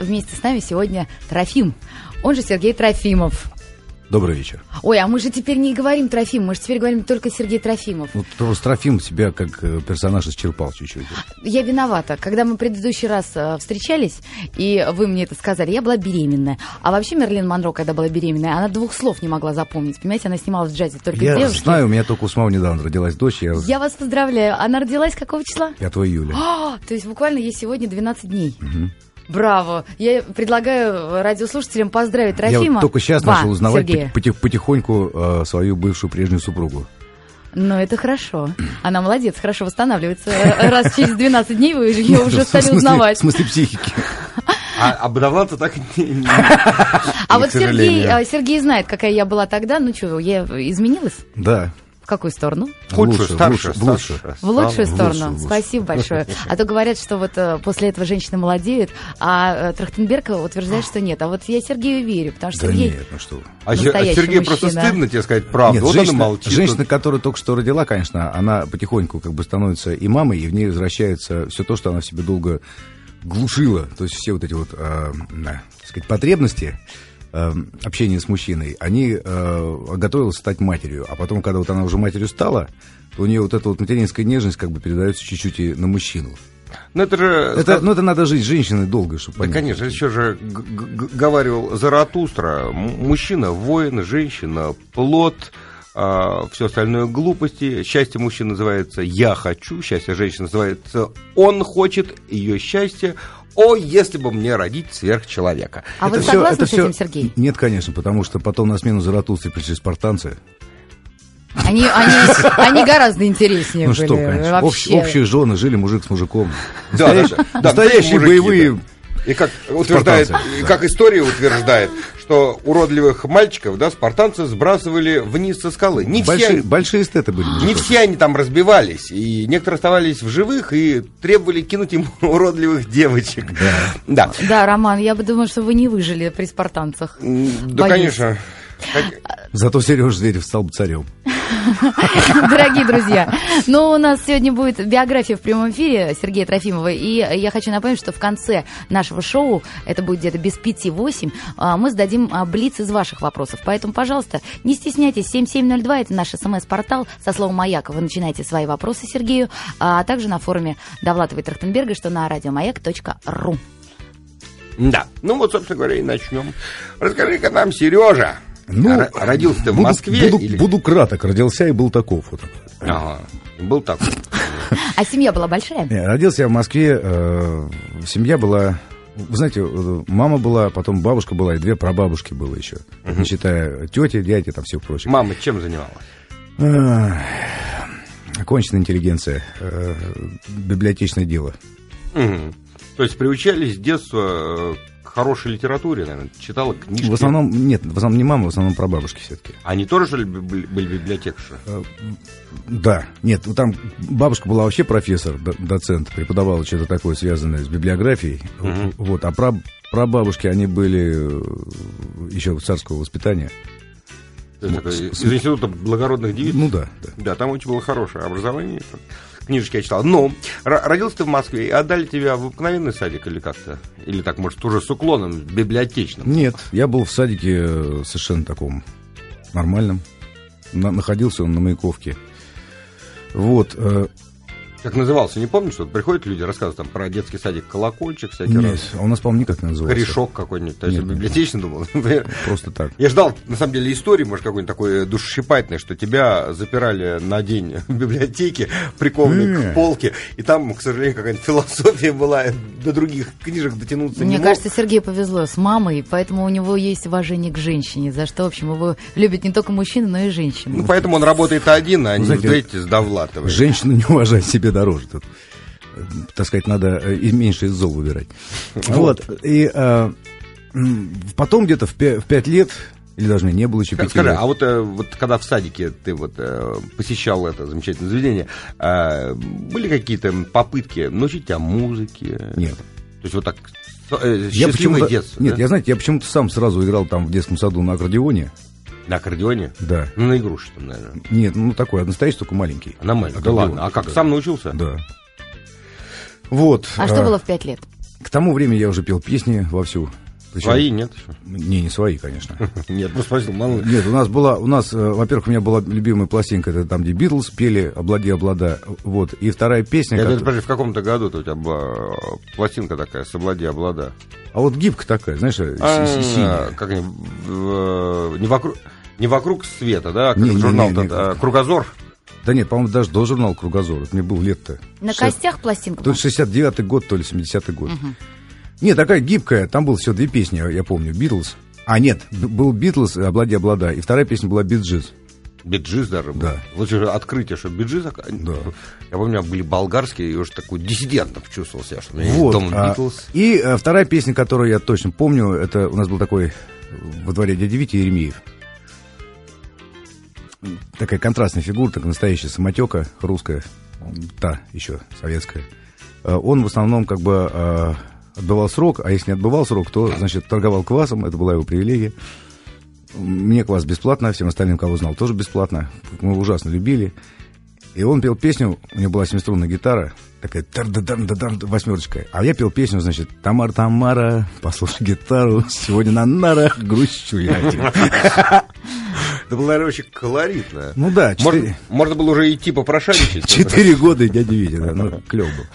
Вместе с нами сегодня Трофим, он же Сергей Трофимов. Добрый вечер. Ой, а мы же теперь не говорим Трофим, мы же теперь говорим только Сергей Трофимов. Ну, просто Трофим себя как э, персонаж исчерпал чуть-чуть. Я виновата. Когда мы в предыдущий раз э, встречались, и вы мне это сказали, я была беременная. А вообще Мерлин Монро, когда была беременная, она двух слов не могла запомнить. Понимаете, она снималась в джазе только Я девушки. знаю, у меня только у самого недавно родилась дочь. Я, Я вас поздравляю. Она родилась какого числа? 5 июля. А, то есть буквально ей сегодня 12 дней. Браво! Я предлагаю радиослушателям поздравить Я Трофима. вот только сейчас Ва, начал узнавать Сергея. поти- поти- потихоньку э, свою бывшую прежнюю супругу. Ну, это хорошо. Она молодец, хорошо восстанавливается. Э, Раз через 12 дней вы ее уже В стали смысле- узнавать. В смысле психики. А, давно-то так не... не- А вот Сергей, а, Сергей знает, какая я была тогда. Ну что, я изменилась? Да. В какую сторону? В лучшую, старшую, в лучшую. В лучшую сторону. лучшую, в лучшую. Спасибо большое. А то говорят, что вот э, после этого женщины молодеют, а э, Трахтенберг утверждает, что нет. А вот я Сергею верю, потому что Да Сергей... нет, ну что вы. А Се- Настоящий Сергею просто мужчина. стыдно тебе сказать правду. Нет, вот женщина, она молчит. женщина, которая только что родила, конечно, она потихоньку как бы становится и мамой, и в ней возвращается все то, что она в себе долго глушила. То есть все вот эти вот, э, на, так сказать, потребности э, общения с мужчиной, они э, готовилась стать матерью. А потом, когда вот она уже матерью стала, то у нее вот эта вот материнская нежность как бы передается чуть-чуть и на мужчину. Ну это же... Это, ну, это надо жить женщиной долго, чтобы Да, понять. конечно, еще же г- г- говаривал Заратустра. Мужчина – воин, женщина – плод, все остальное глупости. Счастье мужчины называется «я хочу», счастье женщины называется «он хочет», ее счастье «о, если бы мне родить сверхчеловека». А вы Это всё- согласны это с всё- этим, Сергей? Нет, конечно, потому что потом на смену Заратустры пришли спартанцы. Они, они, они гораздо интереснее Ну были. что, конечно, общ- вообще. общие жены, жили мужик с мужиком. Да, Настоящие- да, да, настоящие мужики, боевые И как утверждает, Спартанцы, и да. как история утверждает, что уродливых мальчиков, да, спартанцы сбрасывали вниз со скалы. Не все, большие, большие эстеты были. не все они там разбивались, и некоторые оставались в живых и требовали кинуть им уродливых девочек. Да. Да, Роман, я бы думала, что вы не выжили при спартанцах. Да, Боюсь. конечно. Как- Зато Сереж Зверев стал бы царем. Дорогие друзья, ну, у нас сегодня будет биография в прямом эфире Сергея Трофимова, и я хочу напомнить, что в конце нашего шоу, это будет где-то без пяти восемь, а, мы сдадим а, блиц из ваших вопросов. Поэтому, пожалуйста, не стесняйтесь, 7702, это наш смс-портал, со словом «Маяк» вы начинаете свои вопросы Сергею, а также на форуме Довлатова и Трахтенберга, что на радиомаяк.ру. Да. Ну вот, собственно говоря, и начнем. Расскажи-ка нам, Сережа, Ну, родился ты в буду, Москве Буду, или... буду краток. Родился и был таков. Вот. Ага, был так. А семья была большая? Не, родился я в Москве. э, семья была... Вы знаете, э, мама была, потом бабушка была, и две прабабушки было еще. Не считая тети, дяди, там всех прочих. Мама чем занималась? Оконченная интеллигенция. э, библиотечное дело. Мгм. То есть приучались с детства хорошей литературе, наверное, читала книжки. В основном, нет, в основном не мама, в основном прабабушки все-таки. Они тоже, что ли, были, были библиотекарши? Да, нет, ну там бабушка была вообще профессор, доцент, преподавала что-то такое, связанное с библиографией. Мгм. Вот, а пра- прабабушки, они были э, еще царского воспитания. То есть такой Из института благородных девиц? Ну да, да. Да, там очень было хорошее образование. Книжечки я читал. Но родился ты в Москве, и отдали тебя в обыкновенный садик или как-то? Или так, может, уже с уклоном библиотечным? Нет, я был в садике э, совершенно таком нормальном. На- находился он на Маяковке. Вот. Э, Как назывался, не помнишь? Вот приходят люди, рассказывают там про детский садик «Колокольчик» всякий нет, раз. а у нас, по-моему, никак не назывался. Корешок какой-нибудь. То есть Нет, нет. библиотечный думал. Просто так. Я ждал, на самом деле, истории, может, какой-нибудь такой душесчипательной, что тебя запирали на день в библиотеке, прикованный Не. к полке, и там, к сожалению, какая-нибудь философия была, до других книжек дотянуться Мне не кажется, мог. Сергею повезло с мамой, поэтому у него есть уважение к женщине, за что, в общем, его любят не только мужчины, но и женщины. Ну, поэтому он работает один, а не знаете, знаете, с Довлатовой. Женщина не уважает себе дороже. Тут, э, так сказать, надо э, и меньше из зол выбирать. Вот. И э, м, потом где-то в пя- в пять лет, или даже не было еще пяти Скажи, лет. а вот, вот когда в садике ты вот посещал это замечательное заведение, были какие-то попытки научить тебя музыке? Нет. То есть вот так Я счастливое почему-то, детство, нет, да? я, знаете, я почему-то сам сразу играл там в детском саду на аккордеоне. На аккордеоне? Да. Ну, на игрушке там, наверное. Нет, ну такой, настоящий, только маленький. На маленький. Да ладно. А как, да. сам научился? Да. Вот. А что было в пять лет? К тому времени я уже пел песни вовсю. Причем... Свои нет? Не, не свои, конечно. Нет, ну спросил, мало Нет, у нас была, у нас, э, во-первых, у меня была любимая пластинка, это там, где Битлз пели «Облади, облада», вот, и вторая песня... Это, подожди, в каком-то году у тебя была пластинка такая с «Облади, облада»? А вот гибка такая, знаешь, а, синяя. Как не, не вокруг... Не вокруг света, да, как журнал а, Кругозор. Да нет, по-моему, даже до журнала Кругозор. Это мне был лет-то. На 60... костях пластинка? То ли 69-й год, то ли 70-й год. Угу. Не, такая гибкая. Там было всего две песни, я помню. Битлз. А, нет, был Битлз, «Облади, облада». И вторая песня была «Биджиз». Биджиз даже был. Да. Вот же открытие, что биджиз. Да. Я помню, у меня были болгарские, и уже такой диссидентом чувствовал себя, что у меня вот, есть дом а, И а, вторая песня, которую я точно помню, это у нас был такой во дворе дяди Вити Еремеев. Такая контрастная фигура, так настоящая самотека русская, та еще советская. А, он в основном как бы а, отбывал срок, а если не отбывал срок, то, значит, торговал квасом, это была его привилегия. Мне квас бесплатно, всем остальным, кого знал, тоже бесплатно. Мы его ужасно любили. И он пел песню, у него была семиструнная гитара, такая восьмерочка. А я пел песню, значит, Тамар, Тамара, послушай гитару, сегодня на нарах грущу я. Это было, наверное, очень колоритно. Ну да. Можно было уже идти попрошайничать. Четыре года дядя Витя, да, ну, клев был.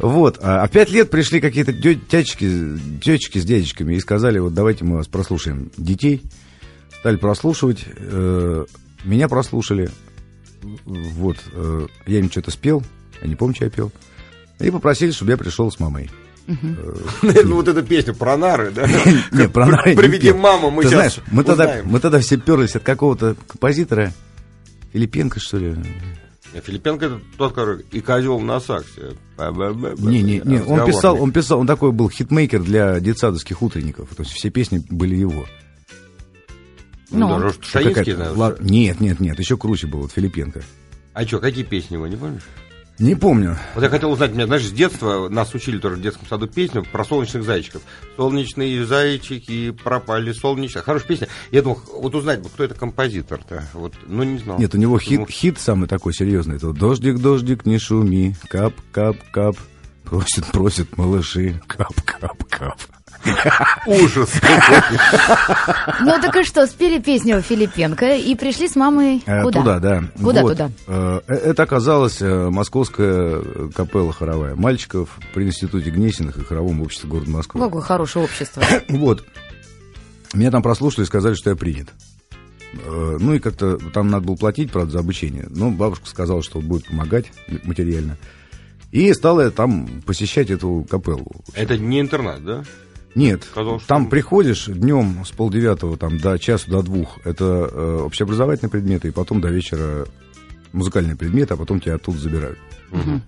Вот. А, а пять лет пришли какие-то тячки, течки с дядечками и сказали, вот давайте мы вас прослушаем детей. Стали прослушивать. Э, меня прослушали. Вот. Э, я им что-то спел. Я не помню, что я пел. И попросили, чтобы я пришел с мамой. Наверное, вот эта песня про нары, да? Не, про нары Приведи маму, мы сейчас мы тогда, мы тогда все перлись от какого-то композитора. Филипенко, что ли? Филипенко это тот, который и козел на саксе. Не, не, не, он писал, он писал, он такой был хитмейкер для детсадовских утренников. То есть все песни были его. Ну, ну даже Шаинский, наверное. Нет, нет, нет, еще круче был вот Филипенко. А что, какие песни его, не помнишь? Не помню. Вот я хотел узнать, меня, знаешь, с детства нас учили тоже в детском саду песню про солнечных зайчиков. Солнечные зайчики пропали, солнечные. Хорошая песня. Я думал, вот узнать бы, кто это композитор-то. Вот, ну, не знал. Нет, у него хит, хит самый такой серьезный. Это дождик, дождик, не шуми, кап, кап, кап. Просит, просит малыши, кап, кап, кап. Ужас. Ну так и что, спели песню Филипенко и пришли с мамой э, куда? Туда, да. Куда туда? Э, э, это оказалась московская капелла хоровая мальчиков при институте Гнесиных и хоровом обществе города Москвы. Какое хорошее общество. Вот. Меня там прослушали и сказали, что я принят. Ну и как-то там надо было платить, правда, за обучение. Но бабушка сказала, что будет помогать материально. И стала я там посещать эту капеллу. Это не интернат, да? Нет, Сказал, там что... приходишь днем с полдевятого там, до часу, до двух. Это э, общеобразовательные предметы, и потом до вечера музыкальные предметы, а потом тебя оттуда забирают. Угу.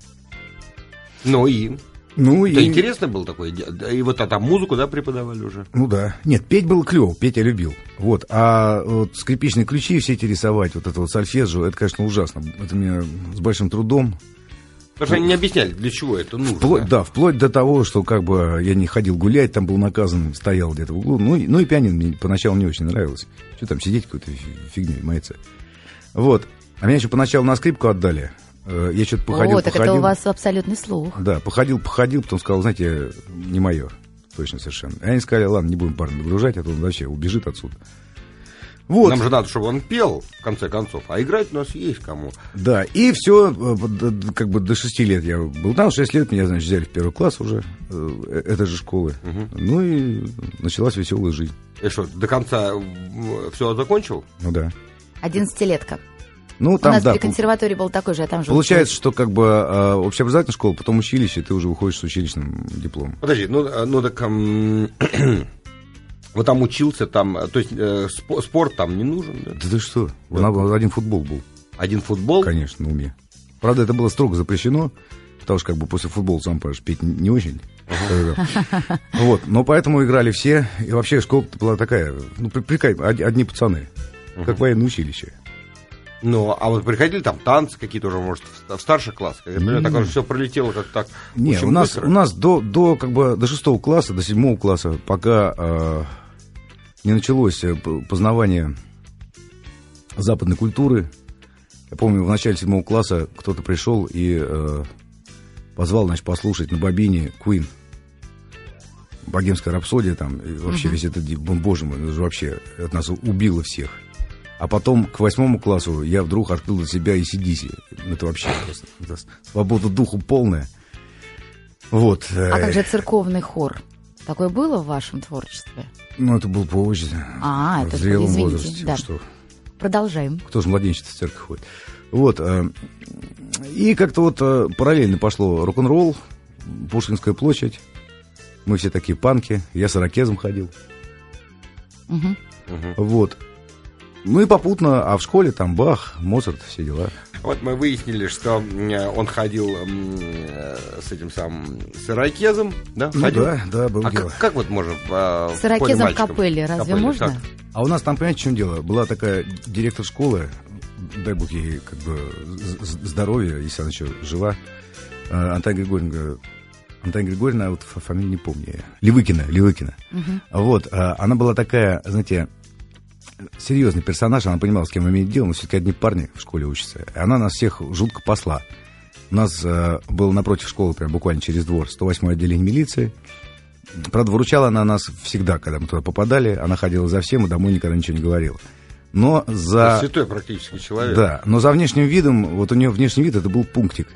Ну и? Ну, и... интересно было такое? И вот а там музыку, да, преподавали уже? Ну да. Нет, петь было клево, петь я любил. Вот. А вот скрипичные ключи все эти рисовать, вот это вот сольфеджио, это, конечно, ужасно. Это мне с большим трудом. Потому что они не объясняли, для чего это нужно. Вплоть, да, вплоть до того, что как бы я не ходил гулять, там был наказан, стоял где-то в углу. Ну, ну и пианино мне поначалу не очень нравилось. Что там сидеть какой-то фигней мается. Вот. А меня еще поначалу на скрипку отдали. Э, я что-то походил, О, так походил. это у вас абсолютный слух. Да, походил, походил, потом сказал, знаете, не мое. Точно совершенно. И они сказали, ладно, не будем парня нагружать, а то он вообще убежит отсюда. Вот. Нам же надо, чтобы он пел, в конце концов, а играть у нас есть кому. Да, и все, э, как бы до шести лет я был там, шесть лет меня, значит, взяли в первый класс уже, э, этой же школы. Угу. Ну и началась веселая жизнь. И что, до конца все закончил? Ну да. Одиннадцатилетка. Ну, там, У нас да, при консерватории был такой же, а там же... Получается, что как бы э, общеобразовательная школа, потом училище, ты уже выходишь с училищным дипломом. Подожди, ну, ну так... Вот там учился, там, то есть э, спорт там не нужен, да? Да ты что? Да. Один футбол был. Один футбол? Конечно, на уме. Правда, это было строго запрещено, потому что как бы после футбола, сам понимаешь, петь не очень. Вот, но поэтому играли все. И вообще школа была такая, ну, прикай, одни пацаны, как военное училище. Ну, а вот приходили там танцы какие-то уже, может, в старших классах? Я понимаю, так все пролетело как так. Не, у нас, у нас до, до, как бы, до шестого класса, до седьмого класса, пока э, не началось э, познавание западной культуры. Я помню, в начале седьмого класса кто-то пришел и э, позвал, значит, послушать на бобине Queen. богемская рапсодия, там, и вообще Мгм. весь этот, боже мой, это же вообще от нас убило всех. А потом к восьмому классу я вдруг открыл для себя и сидиси. Это вообще просто это свобода духу полная. Вот. А э, как же церковный хор? Такое было в вашем творчестве? Ну, это был позже. А, в это зрелом извините, возрасте. да. Что, Продолжаем. кто же младенчество в церковь ходит? Вот. э, И как-то вот э, параллельно пошло рок-н-ролл, Пушкинская площадь. Мы все такие панки. Я с ирокезом ходил. Мгм. Вот. Ну и попутно, а в школе там Бах, Моцарт, все дела. Вот мы выяснили, что э, он ходил э, с этим самым с ирокезом, да? Ну ходил? да, да, было А дело. как, как вот можно по С ирокезом в капелле разве Капелле, можно? так. А у нас там, понимаете, в чем дело? Была такая директор школы, дай бог ей как бы здоровья, если она еще жива, э, Антонина Григорьевна, Антонина Григорьевна, а вот фа- фамилию не помню, Левыкина, Левыкина. Мгм. Вот, а, она была такая, знаете, серьезный персонаж, она понимала, с кем имеет дело, но все-таки одни парни в школе учатся. И она нас всех жутко посла. У нас э, было напротив школы, прям буквально через двор, 108 отделение милиции. Правда, выручала она нас всегда, когда мы туда попадали. Она ходила за всем и домой никогда ничего не говорила. Но за... Святой практически человек. Да, но за внешним видом, вот у нее внешний вид, это был пунктик.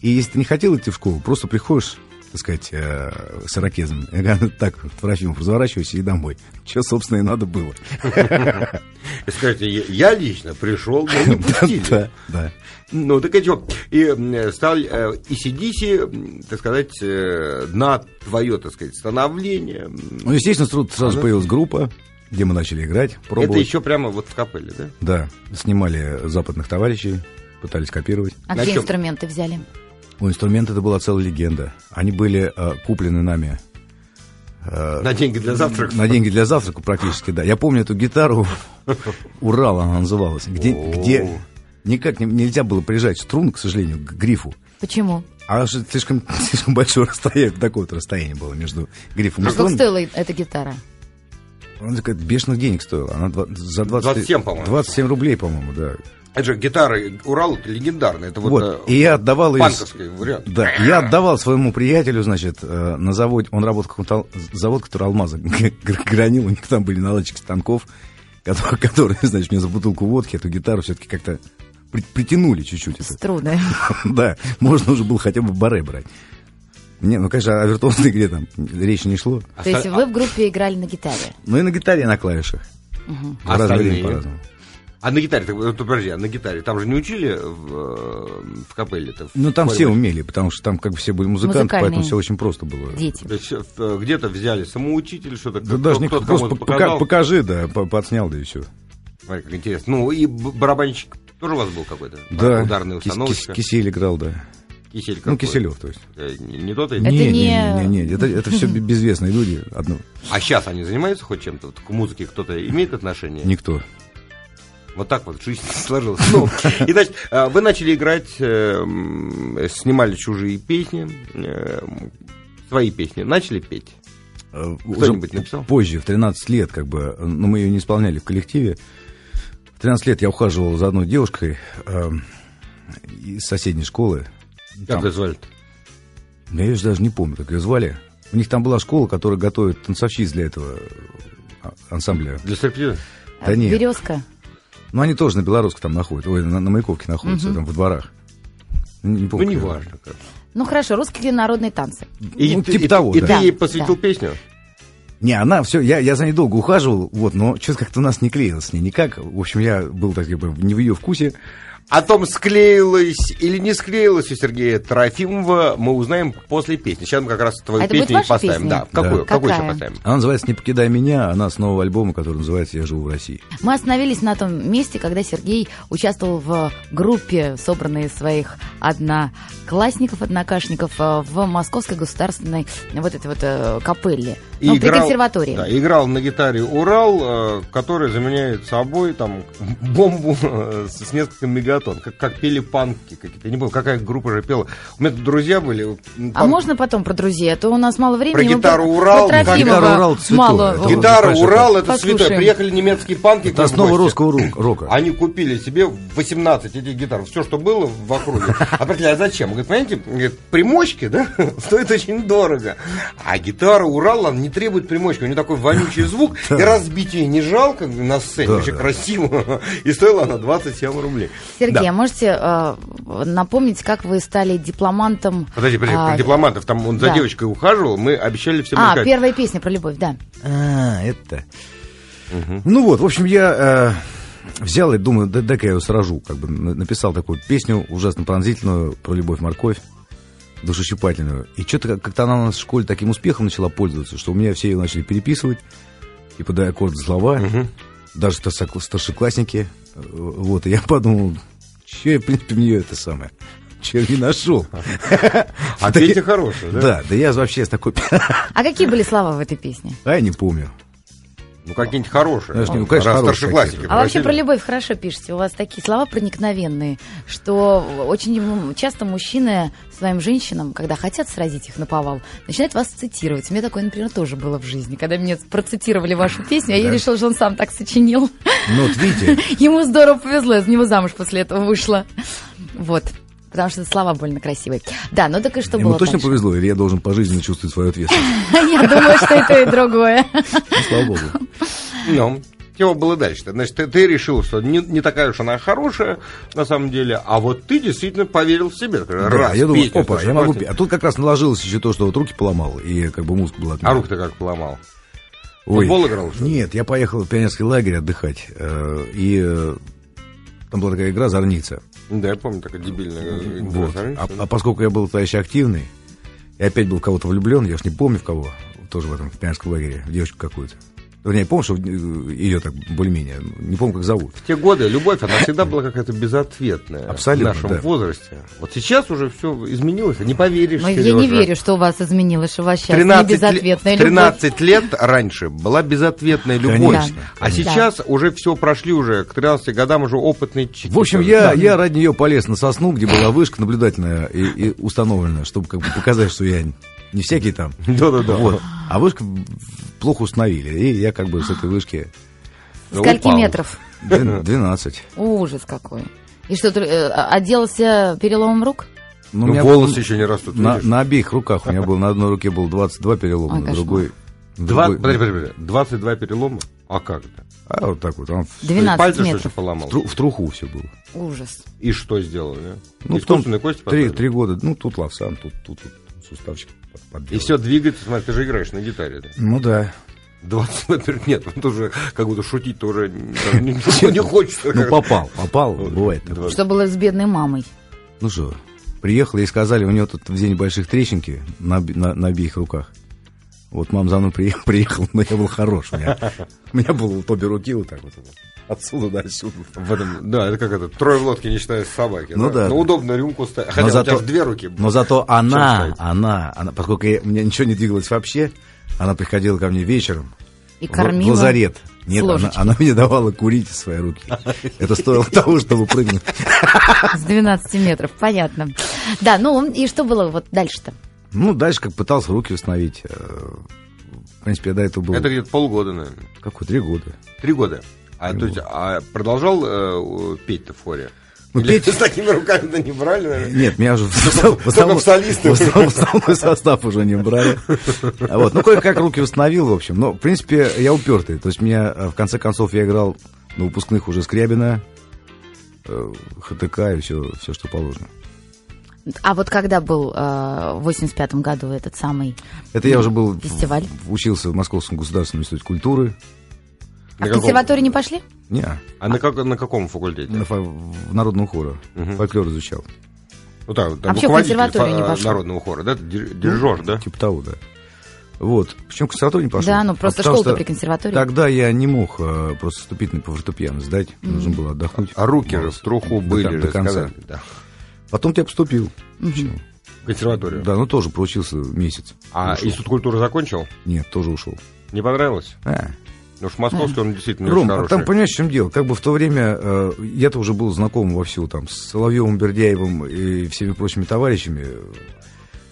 И если ты не хотел идти в школу, просто приходишь, так сказать, э, с ирокезом. Я говорю, так, Трофимов, разворачивайся и домой. Что, собственно, и надо было. И скажите, я, лично пришел, но не пустили. Да, да. Ну, так и что? И стал э, и сидиси, м, так сказать, э, на твое, так сказать, становление. Ну, естественно, сразу, сразу появилась группа, где мы начали играть, пробовать. Это еще прямо вот в капелле, да? Да, снимали западных товарищей, пытались копировать. А На какие чем? инструменты взяли? У инструмента это была целая легенда. Они были э, куплены нами э, На деньги для завтрака. На деньги для завтрака практически, да. Я помню эту гитару, Урал она называлась, где, где никак не- нельзя было прижать струн, к сожалению, к грифу. Почему? А же слишком, слишком большое расстояние, такое вот расстояние было между грифом и А сколько стоила эта гитара? Она такая бешеных денег стоила. Она за 20, 27, по-моему. 27 рублей, по-моему, да. Это же гитары Урал это легендарные. Это вот, Вот, э, и я отдавал панковский вариант. Да, я отдавал своему приятелю, значит, э, на заводе, он работал в каком-то ал- завод, который алмазы гранил, у них там были наладчики станков, которые, которые, значит, мне за бутылку водки эту гитару все-таки как-то при- притянули чуть-чуть. Это. Струны. Да, можно уже было хотя бы баре брать. Не, ну, конечно, о виртуозной игре там речи не шло. То есть вы в группе играли на гитаре? Ну и на гитаре, и на клавишах. Разное Остальные? по-разному. А на гитаре, вот, подожди, а на гитаре там же не учили в, э, в капелле-то? Ну, там все умели, потому что там как бы все были музыканты, Музыкальные. поэтому все очень просто было. Дети. Э, где-то взяли самоучитель, что-то. Да даже не кто-то просто показал. покажи, да, по- подснял, да и все. Смотри, как интересно. Ну, и барабанщик тоже у вас был какой-то? Да, Ударная Кис- установочка. Кис- Кисель играл, да. Кисель Ну, какой? Киселев, то есть. Э, Не, не тот? Это не, не- не, не, не, это, это все безвестные люди, одно, А сейчас они занимаются хоть чем-то? Вот к музыке кто-то имеет отношение? никто. Вот так вот жизнь сложилась. Ну, и, значит, э, вы начали играть, э, снимали чужие песни, э, свои песни, начали петь. Э, Кто-нибудь написал? позже, в 13 лет, как бы, но мы ее не исполняли в коллективе. В 13 лет я ухаживал за одной девушкой э, из соседней школы. Как ее звали я ее даже не помню, как ее звали. У них там была школа, которая готовит танцовщиц для этого а, ансамбля. Для стриптиза? Да нет. Березка. Ну, они тоже на Белорусской там находятся, ой, на, на Маяковке находятся, там, в дворах. Не, не Ну, помню, как- неважно. как. Ну хорошо, русские народные танцы. И, Ну, ты- типа и- того, и да. ты ей посвятил да. песню? Не, она все, я, я за ней долго ухаживал, вот, но что-то как-то у нас не клеилось с ней никак. В общем, я был так как бы не в ее вкусе. О том, склеилась или не склеилась у Сергея Трофимова, мы узнаем после песни. Сейчас мы как раз твою А это будет песню и ваша поставим. песня? Да, какую, Да. какую еще поставим? Она называется «Не покидай меня», она с нового альбома, который называется «Я живу в России». Мы остановились на том месте, когда Сергей участвовал в группе, собранной из своих одноклассников, однокашников э, в Московской государственной вот этой вот э, капелле. Ну, при консерватории. да, играл на гитаре Урал, э, который заменяет собой там бомбу с, несколькими мегатон. Как, как пели панки какие-то. Я не помню, какая группа же пела. У меня тут друзья были. А можно потом про друзей? А то у нас мало времени. Про мы гитару Урал. Про Гитара Урал это святое. мало. Это Гитара, Урал, это Послушаем. святое. Приехали немецкие панки. Это основа гости. русского рок- рока. Они купили себе 18 этих гитар, все, что было в округе. А а зачем? Говорит, понимаете, говорит, примочки, да, стоят очень дорого. А гитара Урал, она не требует примочки. У нее такой вонючий звук, и разбить ее не жалко на сцене, да. красиво. И стоила она 27 рублей. Сергей, Да. а можете э, напомнить, как вы стали дипломантом? Подожди, подожди, а, про дипломатов, там он за да. девочкой ухаживал, мы обещали всем А, рассказать. первая песня про любовь, да. А, это. Ну вот, в общем, я э, взял и думаю, да, дай-ка я ее сражу. Как бы на- написал такую песню ужасно пронзительную про любовь морковь, душещипательную. И что-то как-то она у нас в школе таким успехом начала пользоваться, что у меня все ее начали переписывать, и подая аккорды слова, даже старшекла- старшеклассники. Э, Вот, и я подумал, что я, в принципе, в нее это самое. Че не нашел. А песня хорошая, да? Да, да я вообще с такой... А какие были слова в этой песне? А я не помню. Ну, какие-нибудь хорошие. Знаешь, ну, конечно, Раз хорошие старшеклассники. А вообще про любовь хорошо пишете. У вас такие слова проникновенные, что очень часто мужчины своим женщинам, когда хотят сразить их на повал, начинают вас цитировать. У меня такое, например, тоже было в жизни. Когда мне процитировали вашу песню, а я решила, что он сам так сочинил. Ну вот видите, Ему здорово повезло, я за него замуж после этого вышла. Вот. Потому что слова больно красивые. Да, ну так и что ему было точно дальше? повезло, или я должен пожизненно чувствовать свою ответственность? Я думаю, что и то, и другое. Ну, слава богу. Ну, чего было дальше? Значит, ты, ты решил, что не, не такая уж она хорошая, на самом деле, а вот ты действительно поверил в себя. Да, Раз, я думаю, опа, слушай, я могу. А тут как раз наложилось еще то, что вот руки поломал, и как бы мозг был отменен. А руку-то как поломал? Ой. футбол играл, что? Нет, я поехал в пионерский лагерь отдыхать, э, и э, там была такая игра «Зорница». Да, я помню, такая дебильная. игра, Вот. А, а поскольку я был товарищ активный, и опять был в кого-то влюблен, я уж не помню в кого, тоже в этом в пионерском лагере, в девочку какую-то. Вернее, помню, что э, ее так более-менее, не помню, как зовут. В те годы любовь, она всегда была какая-то безответная. Абсолютно, В нашем да. возрасте. Вот сейчас уже все изменилось, не поверишь, Но я Сережа. не верю, что у вас изменилось, что у вас сейчас 13 не безответная лет, любовь. 13 лет раньше была безответная любовь. Конечно, А конечно. сейчас уже все прошли уже, к 13 годам уже опытный чики. В общем, я, я ради нее полез на сосну, где была вышка наблюдательная и, и установленная, чтобы как бы показать, что я не всякий там. Да-да-да. Вот. А вышку плохо установили. И я как бы с этой вышки Скольки упал. метров? двен- 12. Ужас какой. И что, ты, э, отделался переломом рук? Ну, Ну, волосы был- еще не растут, на, видишь? на обеих руках. У меня был на одной руке был 22 перелома, Ой, на другой... Два, другой- подожди, подожди, подожди. 22 перелома? А как это? А вот так вот. Он в, 12 Пальцы, что метров. поломал? тру- в труху все было. Ужас. И что сделали? а? Ну, в том- Искусственные кости три, поставили? три года. Ну, тут лавсан, тут, тут, тут суставчик под- И все двигается, смотри, ты же играешь на гитаре. Да? Ну да. 20 во-первых, нет, вот уже как будто шутить тоже не, хочется. Ну, попал, попал, бывает. Что было с бедной мамой? Ну что, приехал и сказали, у него тут в день больших трещинки на, оби- на, на обеих руках. Вот мама за мной приехала, приехал, но я был хорош. У меня, у меня было вот обе руки вот так вот. Отсюда до отсюда. В этом, да, это как это, трое в лодке, не считая собаки. Ну да. Ну, удобно рюмку ставить. Хотя Но у тебя зато, две руки. но зато она, она, она, поскольку я- у меня ничего не двигалось вообще, она приходила ко мне вечером И в- кормила в лазарет. Нет, она, она мне давала курить из своей руки. Это стоило того, чтобы прыгнуть. С 12 метров, понятно. Да, ну и что было вот дальше-то? Ну, дальше как пытался руки восстановить. э, В принципе, я до этого был... Это где-то полгода, наверное. Какой, три года. Три года. А, Три то есть, а продолжал э, петь-то в хоре? Ну, Или петь- с такими руками-то не брали, наверное? Нет, меня уже в основной состав уже не брали. А Вот. Ну, кое-как руки восстановил, в общем. Но, в принципе, я упертый. То есть, меня, э, в конце концов, я играл на выпускных уже Скрябина, э, ХТК и все, все, что положено. А вот когда был э, в 85-м году этот самый... Это я уже был... Фестиваль? в- Учился в Московском государственном институте культуры. А На в консерваторию не пошли? Не, А на, как, на каком факультете? на фа- в народном хоре. Фольклор изучал. Ну, да, там А руководитель консерваторию не пошел? народного хора, да? Дир- Дирижер, да? Типа того, да. Вот. Почему в консерваторию не пошел? Да, ну просто А школа-то что при консерватории. Тогда я не мог э, просто вступительный по фортепиано сдать. Нужно было отдохнуть. А руки же в труху До были же, до конца. сказали, да. Потом я поступил. В консерваторию. Да, ну тоже проучился месяц. А Ушел. институт культуры закончил? Нет, тоже ушел. Не понравилось? А, Ну уж московский, он действительно Ром, очень а хороший. там понимаешь, в чем дело? Как бы в то время э, я-то уже был знаком вовсю там с Соловьевым, Бердяевым и всеми прочими товарищами.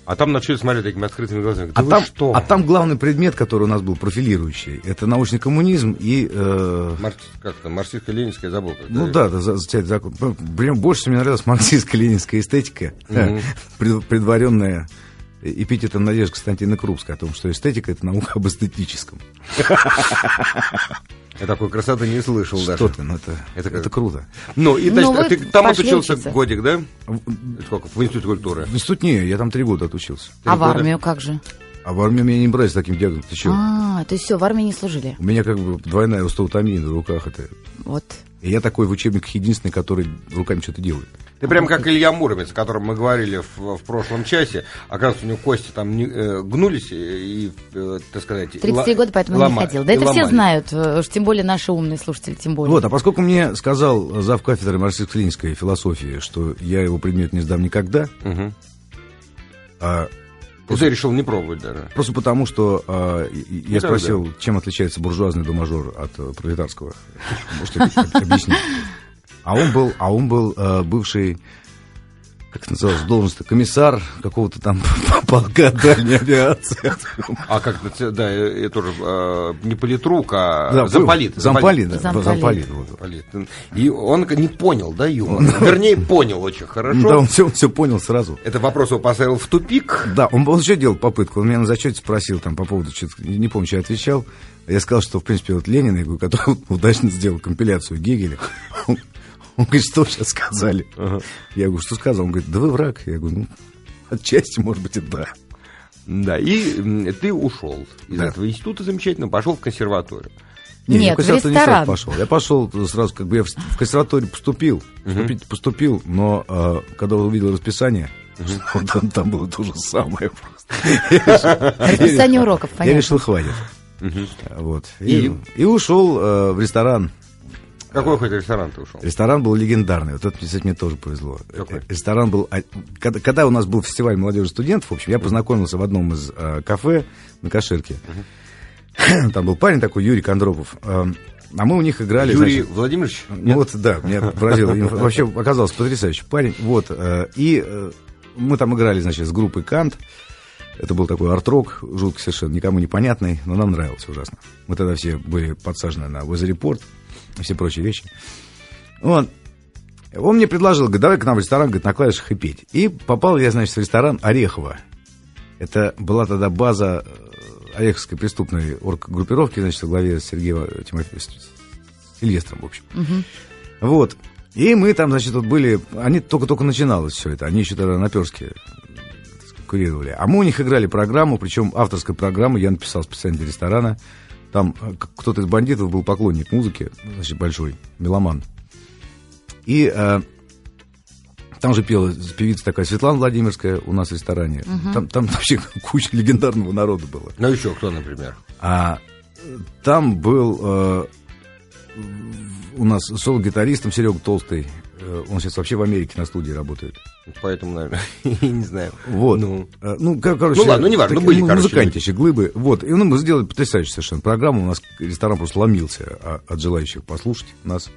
А там начали смотреть такими открытыми глазами. А Да вы там, что? а там главный предмет, который у нас был профилирующий, это научный коммунизм и... э, Маркс- как то марксистско-ленинская забыл. ну да, да, за, за закон. Ну, Прям больше всего мне нравилась марксистско-ленинская эстетика, Мгм. пред- предваренная эпитетом Надежды Константина Крупской о том, что эстетика — это наука об эстетическом. Я такой красоты не слышал Что даже. ты, ну это, Это это, как? круто. Ну, и, Ну, значит, вы ты там отучился учиться. годик, да? Сколько? В институте культуры. В институте не, я там три года отучился. А в армию как же? А в армию меня не брали с таким диагнозом. Ты что? А, то есть все, в армии не служили. У меня как бы двойная устаутомия на руках. Это... Вот. И я такой в учебниках единственный, который руками что-то делает. Ты прям как Илья Муромец, о котором мы говорили в, в прошлом часе. Оказывается, у него кости там не, э, гнулись и, э, так сказать... 33 ла- года, поэтому лома- не ходил. Да это все ломали. знают, э, уж тем более наши умные слушатели, тем более. Вот, а поскольку мне сказал зав кафедры марксистско-ленинской философии, что я его предмет не сдам никогда, Мгм. а, И ты решил не пробовать даже. просто потому, что и я да, спросил, чем отличается буржуазный домажор от э, пролетарского. Можете об- объяснить? А он был, а он был э, бывший, как это называлось, должность комиссар какого-то там полка дальней авиации. А как это, да, э, я тоже э, не политрук, а Да, замполит. Замполит, да, Замполит. замполит. И он не понял, да, юмор? Вернее, понял очень хорошо. Ну Да, он все, все понял сразу. Это вопрос его поставил в тупик. Да, он, он еще делал попытку. Он меня на зачете спросил там по поводу, не помню, что я отвечал. Я сказал, что, в принципе, вот Ленин, который удачно сделал компиляцию Гегеля, он, говорит, что вы сейчас сказали? Я говорю, что сказал? Он говорит, да вы враг. Я говорю, ну, отчасти, может быть, и да. Да, и ты ушел из Да. этого института замечательно, пошел в консерваторию. Не, Нет, я в консерваторию в не сразу ресторан. пошел. Я пошел сразу, как бы я в, в консерваторию поступил. Поступить поступил, но а, когда увидел расписание, вот там, там было то же самое просто. Расписание уроков, Я понятно. решил, хватит. Вот. И? И, и ушел э, в ресторан. Какой хоть ресторан ты ушел? Ресторан был легендарный. Вот это, кстати, мне тоже повезло. Какой? Ресторан был... Когда, когда у нас был фестиваль молодежи студентов, в общем, я познакомился в одном из э, кафе на Каширке. Там был парень такой, Юрий Кондропов. Э, а мы у них играли... Юрий значит, Владимирович? ну вот, да, меня поразило. И Вообще оказался потрясающий парень. Вот. э, И э, мы там играли, значит, с группой Кант. Это был такой арт-рок, жутко совершенно, никому непонятный, но нам нравился ужасно. Мы тогда все были подсажены на Weather и все прочие вещи. Вот. Он мне предложил, говорит, давай к нам в ресторан, говорит, на клавишах и петь. И попал я, значит, в ресторан Орехово. Это была тогда база э, Ореховской преступной орггруппировки, значит, во главе с Сергеем Тимофеевым Сильвестром, в общем. Вот. И мы там, значит, вот были... Они только-только начиналось все это. Они еще тогда на Перске сказать, курировали. А мы у них играли программу, причем авторская программа, я написал специально для ресторана. Там э, кто-то из бандитов был поклонник музыки, значит, большой, меломан. И э, там же пела певица такая Светлана Владимирская у нас в ресторане. Там, там вообще куча легендарного народа было. Ну еще кто, например? А там был э, у нас соло-гитаристом Серега Толстый. Э, Он сейчас вообще в Америке на студии работает. Поэтому, наверное, я не знаю. Вот. Ну, Э, Ну, кор- короче, Ну, ладно, ну, неважно, ну, такие, были, короче, музыкантищи, глыбы. Вот. И ну, мы сделали потрясающую совершенно программу. У нас ресторан просто ломился а- от желающих послушать нас.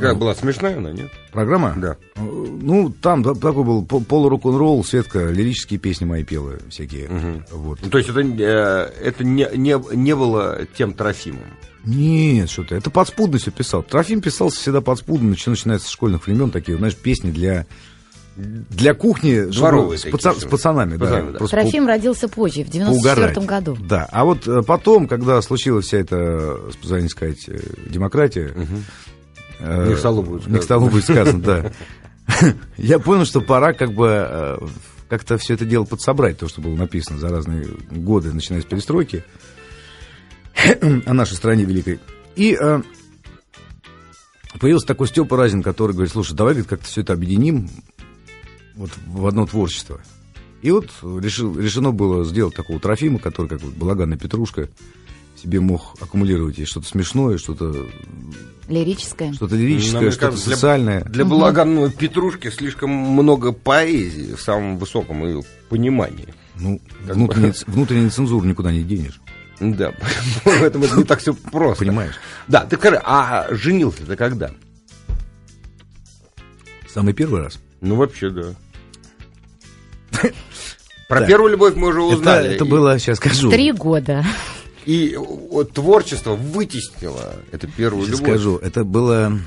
Как была смешная она, нет? Программа? Да. Э, Ну, там да, такой был пол- полурок-н-ролл, Светка лирические песни мои пела всякие. Вот. Ну, то есть это, э, это не, не, не было тем Трофимом. Нет, что ты, это подспудно все писал. Трофим писался всегда подспудно, начи- начинается с школьных времен, такие, знаешь, песни для, для кухни Дворовые с, паца- с пацанами. да. Пацанами, да. Просто Трофим родился позже, в по- 94 поугарать. году. Да, а вот э, потом, когда случилась вся эта, позволь сказать, демократия, э, Не к столу будет не к столу будет сказано, да. Я понял, что пора как бы э, как-то все это дело подсобрать, то, что было написано за разные годы, начиная с перестройки о нашей стране великой. И э, появился такой Степа Разин, который говорит, слушай, давай говорит, как-то все это объединим вот в одно творчество. И вот решил, решено было сделать такого Трофима, который, как вот балаганная петрушка, себе мог аккумулировать и что-то смешное, что-то Лирическое. что-то Ну, лирическое, мне что-то для- социальное. Для балаганного Петрушки слишком много поэзии в самом высоком ее понимании. Ну, внутренне- внутреннюю цензуру никуда не денешь. Да, поэтому это не так все просто. Понимаешь? Да, ты скажи, а женился ты когда? Самый первый раз. Ну, вообще, да. Про Да. первую любовь мы уже Это, узнали. это И- было, сейчас скажу. Три года. И вот творчество вытеснило эту первую Сейчас любовь. скажу. Это было...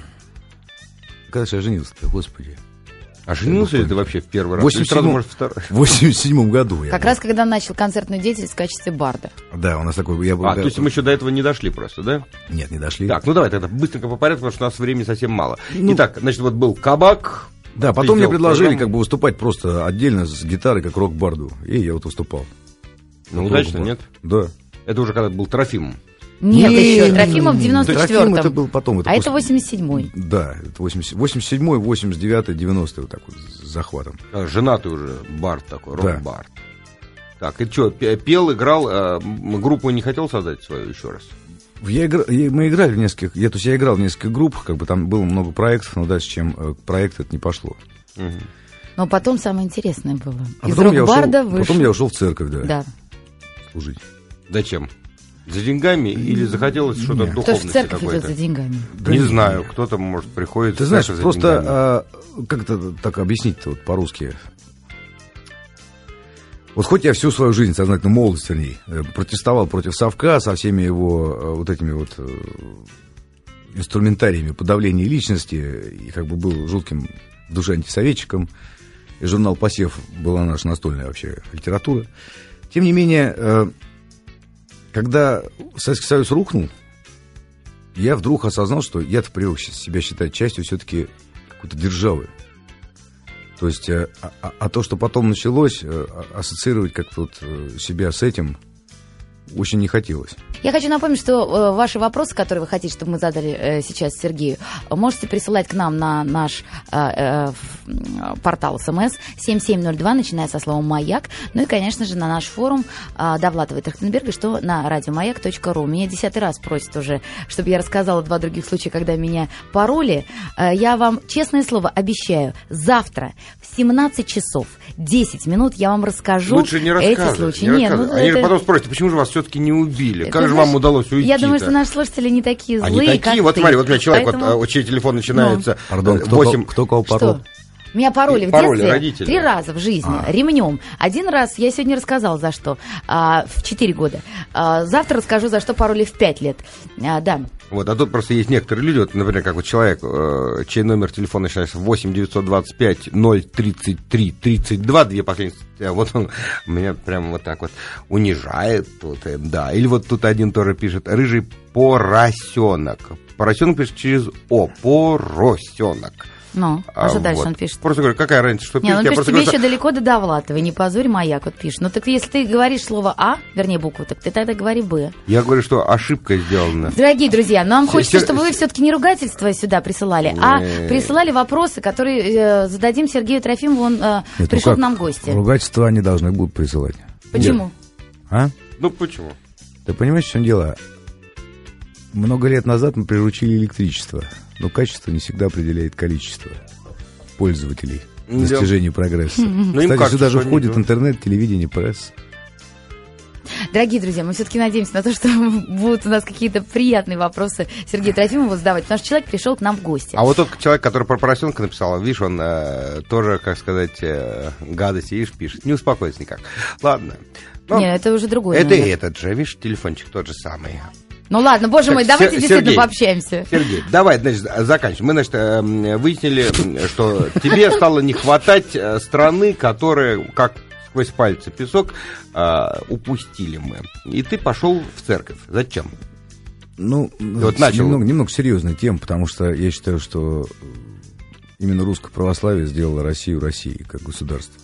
Когда же я женился-то, господи? А женился ли ты вообще в первый раз? В Или сразу, 87 может, второй? В 87 году. я Как был. раз когда начал концертную деятельность в качестве барда. Да, у нас такой... Я был, А, то есть мы еще до этого не дошли просто, да? Нет, не дошли. Так, ну давай тогда быстренько по порядку, потому что у нас времени совсем мало. Ну- Итак, значит, вот был кабак. Да, Ты потом мне предложили программу. как бы выступать просто отдельно с гитарой, как рок-барду. И я вот выступал. Ну, удачно, нет? Да. Это уже когда был Трофим. Нет, Не, еще. не, Трофимов в не, не. Трофим 94-м. это был потом, это а это после- 87-й. Да, это 80, 87 89 90 вот так вот с захватом. А, Женатый уже бард такой, Да. рок-бард. Так, и что, пел, играл, а, группу не хотел создать свою еще раз? Я я- мы играли в нескольких, я, то есть я играл в нескольких группах, как бы там было много проектов, но дальше, чем э, проект это не пошло. Мгм. Но потом самое интересное было. А Из потом, я ушел, вышел. потом я ушел в церковь, да, Да. служить. Зачем? За деньгами или захотелось что-то Нет. Кто же в духовности церковь идет какой-то? за деньгами? Не знаю, кто-то, может, приходит Ты знаешь, просто а, как это так объяснить-то вот по-русски? Вот хоть я всю свою жизнь, сознательно молодость, вернее, э, протестовал против Совка со всеми его э, вот этими вот э, инструментариями подавления личности, и как бы был жутким в душе антисоветчиком, и журнал «Посев» была наша настольная вообще литература. Тем не менее, когда Советский Союз рухнул, я вдруг осознал, что я-то привык себя считать частью все-таки какой-то державы. То есть, э, а, а- а то, что потом началось, э, а- ассоциировать как-то вот э, себя с этим очень не хотелось. Я хочу напомнить, что э, ваши вопросы, которые вы хотите, чтобы мы задали э, сейчас Сергею, можете присылать к нам на наш э, портал СМС 7702, начиная со словом «Маяк». Ну и, конечно же, на наш форум Довлатова и Трахтенберга, что на радиомаяк.ру. Меня десятый раз просят уже, чтобы я рассказала два других случая, когда меня пароли. Я вам, честное слово, обещаю, завтра в 17 часов 10 минут я вам расскажу Лучше не эти случаи. не Нет, ну. Они это- потом спросят, почему же вас все-таки не убили? Ты Как же знаешь, вам удалось уйти Я думаю, что наши слушатели не такие злые, Они такие, как вот ты. смотри, вот у меня человек, Поэтому- вот, чей телефон начинается Пардон, э, кто, 8... кто кого порол? Что? Меня пароли в Пароли детстве родители. три раза в жизни А. ремнем. Один раз я сегодня рассказала, за что, а, в 4 года. А, завтра расскажу, за что пароли в 5 лет. А, да. Вот, а тут просто есть некоторые люди, вот, например, как вот человек, э, чей номер телефона начинается 8 925 033 32, две последних, э, вот он меня прям вот так вот унижает тут, э, да. Или вот тут один тоже пишет, рыжий поросенок. Поросенок пишет через О, поросенок. Ну, а, что дальше вот. он пишет? Просто говорю, какая разница, что Не, пишет? он пишет, тебе говорю, еще далеко до Довлатова, не позорь маяк, вот пишет. Ну так если ты говоришь слово А, вернее букву, так ты тогда говори Б. Я говорю, что ошибка сделана. Дорогие друзья, нам Сер- хочется, сер- чтобы вы все-таки не ругательства сюда присылали, а Не. присылали вопросы, которые э, зададим Сергею Трофимову, он э, Нет, ну пришел как? к нам в гости. Ругательства они должны будут присылать. Почему? А? Ну почему? Ты понимаешь, в чем дело? Много лет назад мы приручили электричество, но качество не всегда определяет количество пользователей достижению прогресса. им Кстати, сюда же входит интернет, телевидение, пресс. Дорогие друзья, мы все-таки надеемся на то, что будут у нас какие-то приятные вопросы Сергею Трофимову задавать, потому что человек пришел к нам в гости. А вот тот человек, который про поросенка написал, видишь, он э, тоже, как сказать, э, гадости, видишь, пишет. Не успокоится никак. Ладно. Ну, Не, это уже другой это номер. этот же, видишь, телефончик тот же самый. Ну ладно, боже Так, мой, давайте Се- действительно Сергей. пообщаемся. Сергей, давай, значит, заканчиваем. Мы, значит, э, выяснили, что тебе стало не хватать э, страны, которые, как сквозь пальцы песок, э, упустили мы. И ты пошел в церковь. Зачем? Ну, вот начал. Немного, немного серьезная тема, потому что я считаю, что именно русское православие сделало Россию Россией как государство.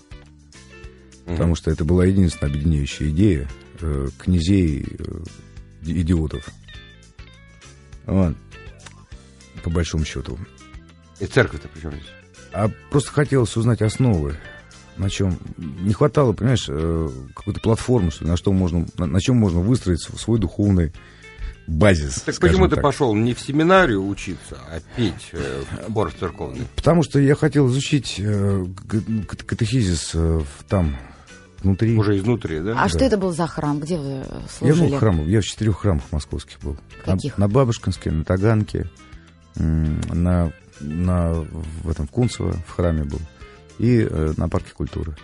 Потому что это была единственная объединяющая идея э, князей идиотов. Вот. По большому счету. И церковь-то при чем здесь? А просто хотелось узнать основы, на чем не хватало, понимаешь, э, какой-то платформы, что ли, на что можно, на, на чем можно выстроить св- свой духовный базис. Так почему ты так. пошел не в семинарию учиться, а петь э, хор церковный? Потому что я хотел изучить э, катехизис э, там, внутри. Уже изнутри, да? А что это был за храм? Где вы Я служили? много храмов, я в четырех храмах московских был. Каких? На, на Бабушкинске, на Таганке, на, на, в этом в Кунцево в храме был. И э, на парке культуры.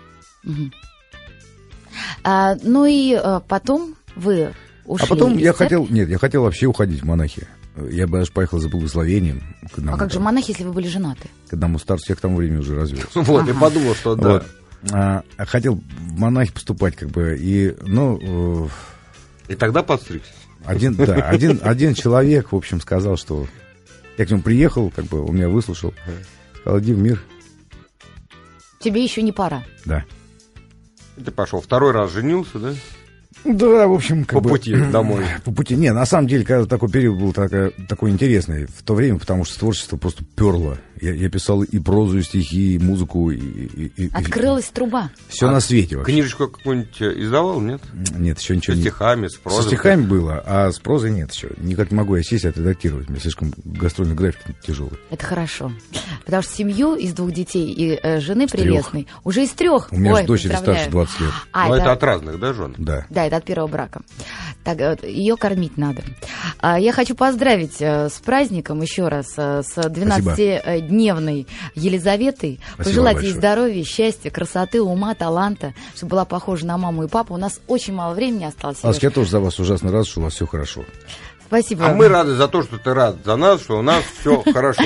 А, ну и а, потом вы ушли а потом я церкви. хотел, нет, я хотел вообще уходить в монахи. Я бы даже поехал за благословением к одному, А как же монахи, если вы были женаты? к одному старцу. Я к тому времени уже развелся. Вот, я подумал, что да. А, хотел в монахи поступать, как бы, и, ну, э, И тогда подстригся. один, да, один, один человек, в общем, сказал, что я к нему приехал, как бы, он меня выслушал, сказал, иди в мир, Тебе еще не пора. да. И Ты пошел второй раз женился, да? Да, в общем, как По бы... пути домой. По пути. Не, на самом деле, когда такой период был такая, такой интересный в то время, потому что творчество просто перло. Я, я писал и прозу, и стихи, и музыку, и... и, и- Открылась труба. Все на свете вообще. Книжечку какую-нибудь э, издавал, нет? Нет, еще Со ничего не... стихами, с Со прозой. стихами было, а с прозой нет еще. Никак не могу я сесть и отредактировать. У меня слишком гастрольный график тяжелый. Это хорошо. Потому что семью из двух детей и э, жены прелестной уже из трех. У меня Ой, же дочери старше 20 лет. А, Но это, это от разных, да, жен? Да. Да, это от первого брака. Так, вот, ее кормить надо. А, Я хочу поздравить э, с праздником еще раз, э, с 12-дневной Елизаветой. Спасибо Пожелать ей большое. здоровья, счастья, красоты, ума, таланта, чтобы была похожа на маму и папу. У нас очень мало времени осталось. Аска, я тоже за вас ужасно рад, что у вас все хорошо. Спасибо. А мы рады за то, что ты рад за нас, что у нас все хорошо.